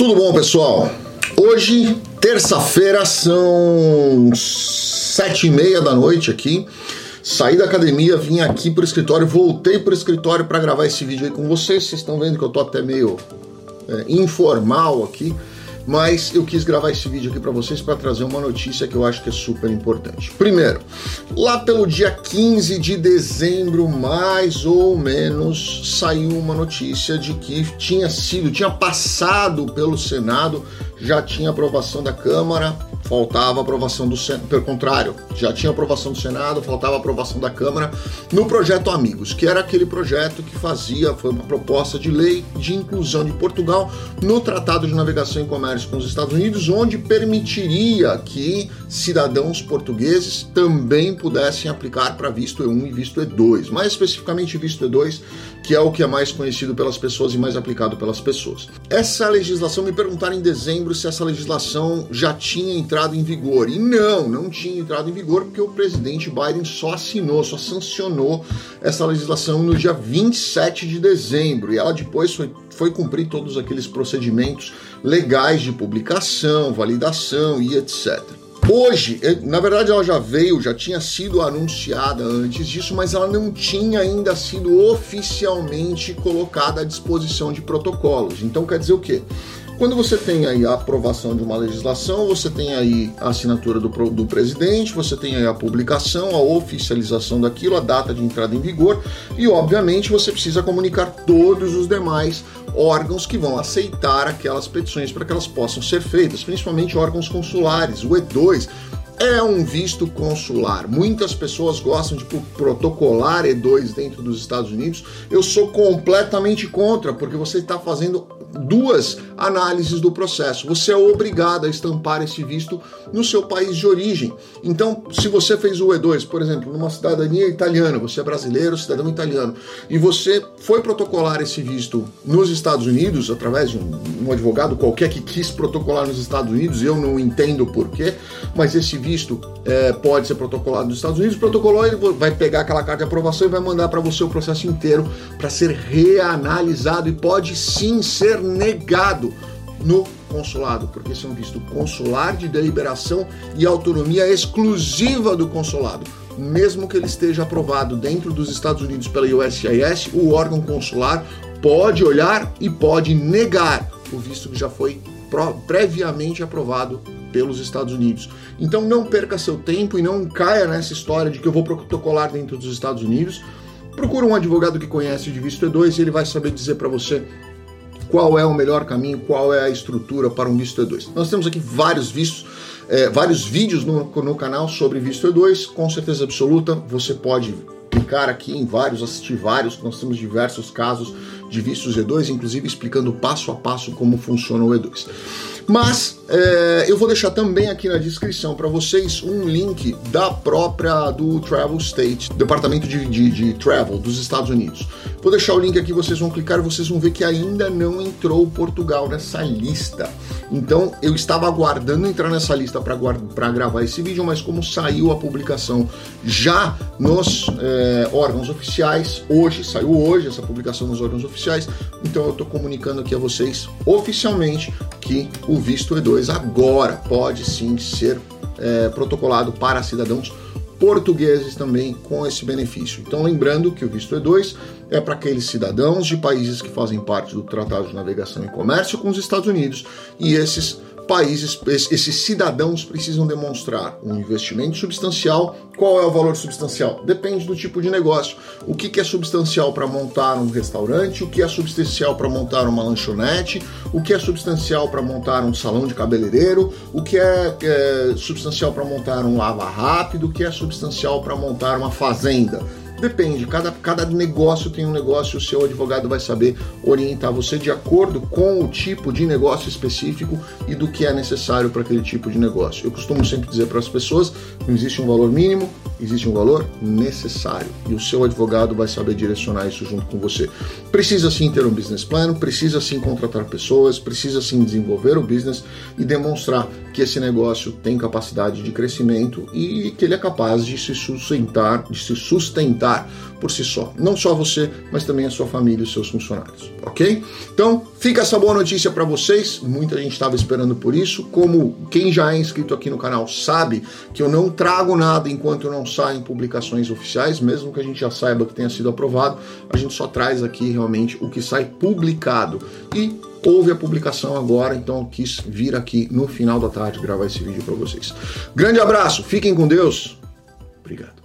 Tudo bom, pessoal? Hoje, terça-feira, são sete e meia da noite aqui. Saí da academia, vim aqui pro escritório, voltei pro escritório para gravar esse vídeo aí com vocês. Vocês estão vendo que eu tô até meio é, informal aqui mas eu quis gravar esse vídeo aqui para vocês para trazer uma notícia que eu acho que é super importante. Primeiro, lá pelo dia 15 de dezembro, mais ou menos, saiu uma notícia de que tinha sido, tinha passado pelo Senado, já tinha aprovação da Câmara faltava aprovação do Senado, pelo contrário, já tinha aprovação do Senado, faltava aprovação da Câmara no projeto Amigos, que era aquele projeto que fazia, foi uma proposta de lei de inclusão de Portugal no Tratado de Navegação e Comércio com os Estados Unidos, onde permitiria que cidadãos portugueses também pudessem aplicar para visto E1 e visto E2, mais especificamente visto E2, que é o que é mais conhecido pelas pessoas e mais aplicado pelas pessoas. Essa legislação, me perguntaram em dezembro se essa legislação já tinha entrado em vigor. E não, não tinha entrado em vigor porque o presidente Biden só assinou, só sancionou essa legislação no dia 27 de dezembro. E ela depois foi, foi cumprir todos aqueles procedimentos legais de publicação, validação e etc. Hoje, eh, na verdade, ela já veio, já tinha sido anunciada antes disso, mas ela não tinha ainda sido oficialmente colocada à disposição de protocolos. Então, quer dizer o quê? Quando você tem aí a aprovação de uma legislação, você tem aí a assinatura do, do presidente, você tem aí a publicação, a oficialização daquilo, a data de entrada em vigor e, obviamente, você precisa comunicar todos os demais órgãos que vão aceitar aquelas petições para que elas possam ser feitas, principalmente órgãos consulares. O E2 é um visto consular. Muitas pessoas gostam de protocolar E2 dentro dos Estados Unidos. Eu sou completamente contra, porque você está fazendo duas análises do processo. Você é obrigado a estampar esse visto no seu país de origem. Então, se você fez o E2, por exemplo, numa cidadania italiana, você é brasileiro, cidadão italiano, e você foi protocolar esse visto nos Estados Unidos, através de um, advogado qualquer que quis protocolar nos Estados Unidos, eu não entendo porquê, mas esse visto é, pode ser protocolado nos Estados Unidos, protocolou, ele vai pegar aquela carta de aprovação e vai mandar para você o processo inteiro para ser reanalisado e pode sim ser negado no consulado, porque um visto consular de deliberação e autonomia exclusiva do consulado. Mesmo que ele esteja aprovado dentro dos Estados Unidos pela USCIS, o órgão consular pode olhar e pode negar o visto que já foi previamente aprovado pelos Estados Unidos. Então não perca seu tempo e não caia nessa história de que eu vou protocolar dentro dos Estados Unidos. Procura um advogado que conhece de visto E2 e ele vai saber dizer para você qual é o melhor caminho, qual é a estrutura para um visto E2. Nós temos aqui vários vistos, é, vários vídeos no, no canal sobre visto E2, com certeza absoluta, você pode clicar aqui em vários, assistir vários, nós temos diversos casos de vistos E2, inclusive explicando passo a passo como funciona o E2. Mas é, eu vou deixar também aqui na descrição para vocês um link da própria do Travel State, Departamento de, de, de, Travel dos Estados Unidos. Vou deixar o link aqui, vocês vão clicar e vocês vão ver que ainda não entrou Portugal nessa lista. Então eu estava aguardando entrar nessa lista para gravar esse vídeo, mas como saiu a publicação já nos é, órgãos oficiais, hoje, saiu hoje essa publicação nos órgãos oficiais, então eu estou comunicando aqui a vocês oficialmente que o visto E2 agora pode sim ser é, protocolado para cidadãos portugueses também com esse benefício. Então, lembrando que o visto E2 é para aqueles cidadãos de países que fazem parte do Tratado de Navegação e Comércio com os Estados Unidos e esses países, esses cidadãos precisam demonstrar um investimento substancial. Qual é o valor substancial? Depende do tipo de negócio. O que é substancial para montar um restaurante? O que é substancial para montar uma lanchonete? O que é substancial para montar um salão de cabeleireiro? O que é, é substancial para montar um lava rápido? O que é substancial para montar uma fazenda? Depende, cada, cada negócio tem um negócio, o seu advogado vai saber orientar você de acordo com o tipo de negócio específico e do que é necessário para aquele tipo de negócio. Eu costumo sempre dizer para as pessoas: não existe um valor mínimo, existe um valor necessário e o seu advogado vai saber direcionar isso junto com você. Precisa sim ter um business plan, precisa sim contratar pessoas, precisa sim desenvolver o business e demonstrar que esse negócio tem capacidade de crescimento e que ele é capaz de se sustentar, de se sustentar por si só. Não só você, mas também a sua família e os seus funcionários, ok? Então, fica essa boa notícia para vocês. Muita gente estava esperando por isso. Como quem já é inscrito aqui no canal sabe que eu não trago nada enquanto não saem publicações oficiais, mesmo que a gente já saiba que tenha sido aprovado, a gente só traz aqui realmente o que sai publicado. E houve a publicação agora, então eu quis vir aqui no final da tarde gravar esse vídeo para vocês. Grande abraço, fiquem com Deus. Obrigado.